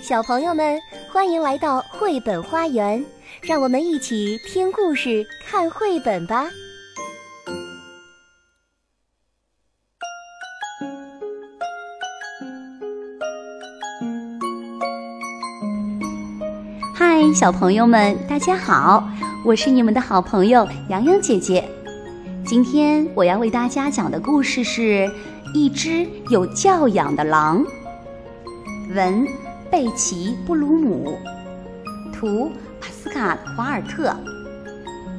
小朋友们，欢迎来到绘本花园，让我们一起听故事、看绘本吧。嗨，小朋友们，大家好，我是你们的好朋友洋洋姐姐。今天我要为大家讲的故事是《一只有教养的狼》。文。贝奇·布鲁姆，图帕斯卡·华尔特，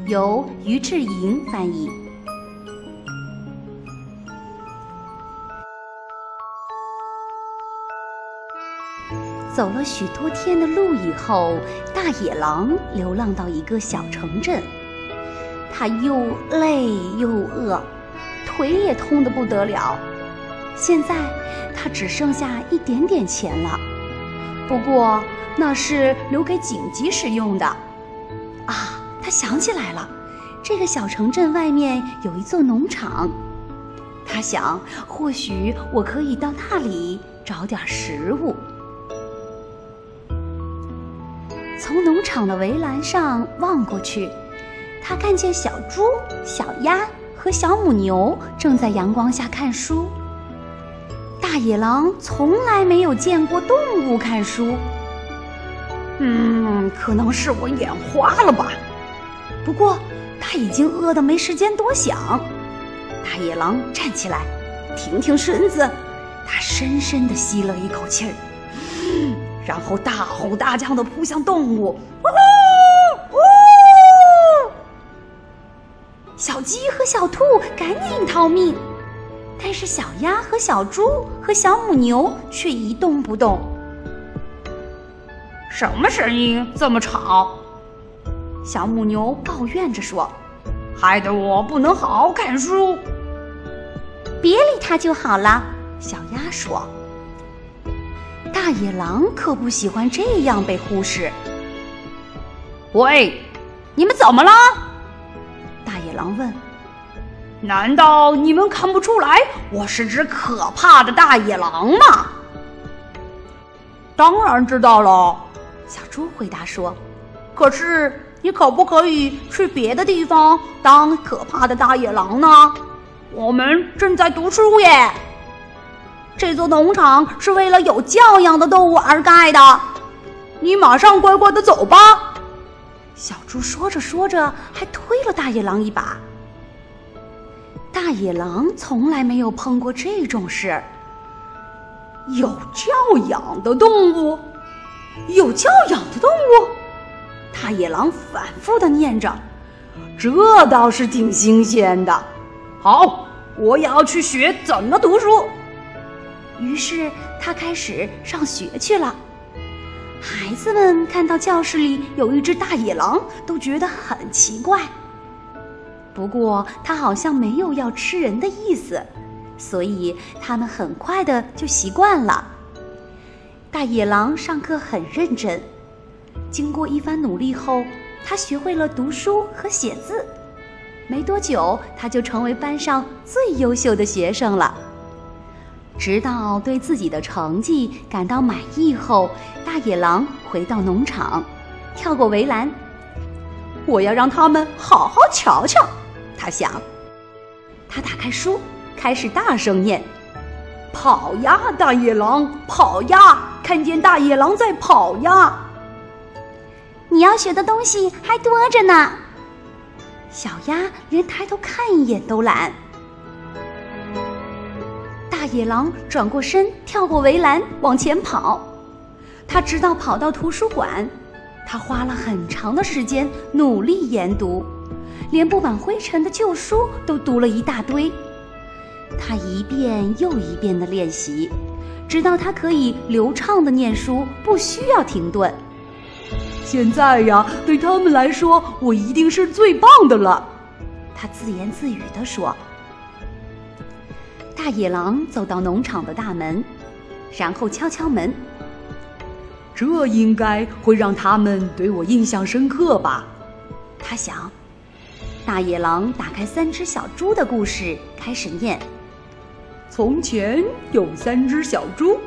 由于志莹翻译。走了许多天的路以后，大野狼流浪到一个小城镇。他又累又饿，腿也痛得不得了。现在他只剩下一点点钱了。不过那是留给紧急使用的，啊，他想起来了，这个小城镇外面有一座农场，他想，或许我可以到那里找点食物。从农场的围栏上望过去，他看见小猪、小鸭和小母牛正在阳光下看书。大野狼从来没有见过动物看书。嗯，可能是我眼花了吧。不过他已经饿得没时间多想。大野狼站起来，挺挺身子，他深深地吸了一口气儿，然后大吼大叫地扑向动物。呜呜！小鸡和小兔赶紧逃命。但是小鸭和小猪和小母牛却一动不动。什么声音这么吵？小母牛抱怨着说：“害得我不能好好看书。”别理它就好了。小鸭说：“大野狼可不喜欢这样被忽视。”喂，你们怎么了？大野狼问。难道你们看不出来我是只可怕的大野狼吗？当然知道了，小猪回答说。可是你可不可以去别的地方当可怕的大野狼呢？我们正在读书耶。这座农场是为了有教养的动物而盖的。你马上乖乖的走吧。小猪说着说着，还推了大野狼一把。大野狼从来没有碰过这种事。有教养的动物，有教养的动物，大野狼反复的念着，这倒是挺新鲜的。好，我也要去学怎么读书。于是他开始上学去了。孩子们看到教室里有一只大野狼，都觉得很奇怪。不过，他好像没有要吃人的意思，所以他们很快的就习惯了。大野狼上课很认真，经过一番努力后，他学会了读书和写字。没多久，他就成为班上最优秀的学生了。直到对自己的成绩感到满意后，大野狼回到农场，跳过围栏。我要让他们好好瞧瞧。他想，他打开书，开始大声念：“跑呀，大野狼，跑呀！看见大野狼在跑呀！”你要学的东西还多着呢。小鸭连抬头看一眼都懒。大野狼转过身，跳过围栏，往前跑。他直到跑到图书馆，他花了很长的时间努力研读。连布满灰尘的旧书都读了一大堆，他一遍又一遍地练习，直到他可以流畅地念书，不需要停顿。现在呀，对他们来说，我一定是最棒的了。他自言自语地说。大野狼走到农场的大门，然后敲敲门。这应该会让他们对我印象深刻吧？他想。大野狼打开三只小猪的故事，开始念：从前有三只小猪，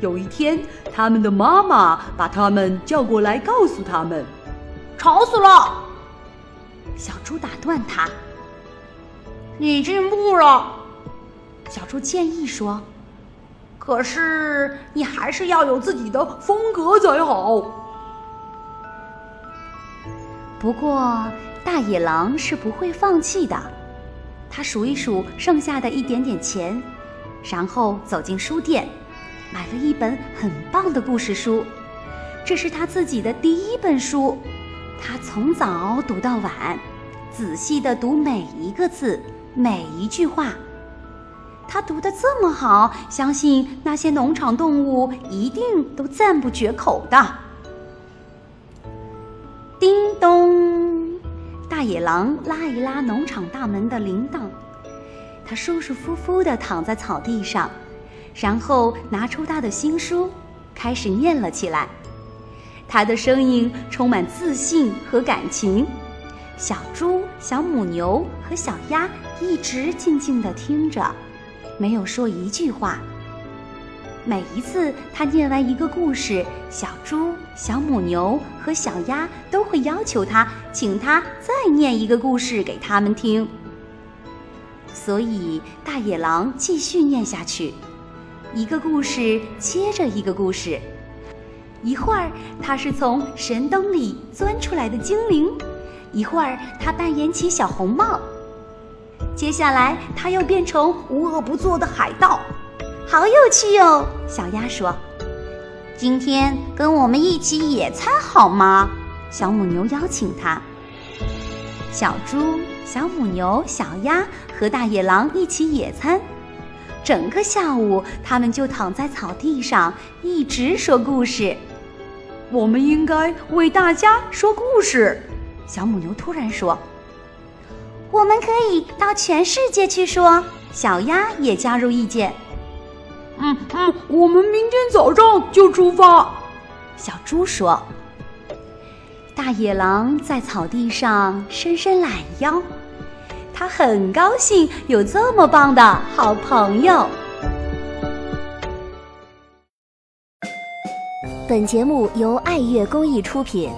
有一天，他们的妈妈把他们叫过来，告诉他们：“吵死了！”小猪打断他：“你进步了。”小猪建议说：“可是你还是要有自己的风格才好。”不过，大野狼是不会放弃的。他数一数剩下的一点点钱，然后走进书店。买了一本很棒的故事书，这是他自己的第一本书。他从早读到晚，仔细地读每一个字，每一句话。他读得这么好，相信那些农场动物一定都赞不绝口的。叮咚，大野狼拉一拉农场大门的铃铛，他舒舒服服地躺在草地上。然后拿出他的新书，开始念了起来。他的声音充满自信和感情。小猪、小母牛和小鸭一直静静地听着，没有说一句话。每一次他念完一个故事，小猪、小母牛和小鸭都会要求他，请他再念一个故事给他们听。所以大野狼继续念下去。一个故事接着一个故事，一会儿他是从神灯里钻出来的精灵，一会儿他扮演起小红帽，接下来他又变成无恶不作的海盗，好有趣哟！小鸭说：“今天跟我们一起野餐好吗？”小母牛邀请他。小猪、小母牛、小鸭和大野狼一起野餐。整个下午，他们就躺在草地上，一直说故事。我们应该为大家说故事。小母牛突然说：“我们可以到全世界去说。”小鸭也加入意见：“嗯嗯，我们明天早上就出发。”小猪说。大野狼在草地上伸伸懒腰。他很高兴有这么棒的好朋友。本节目由爱乐公益出品。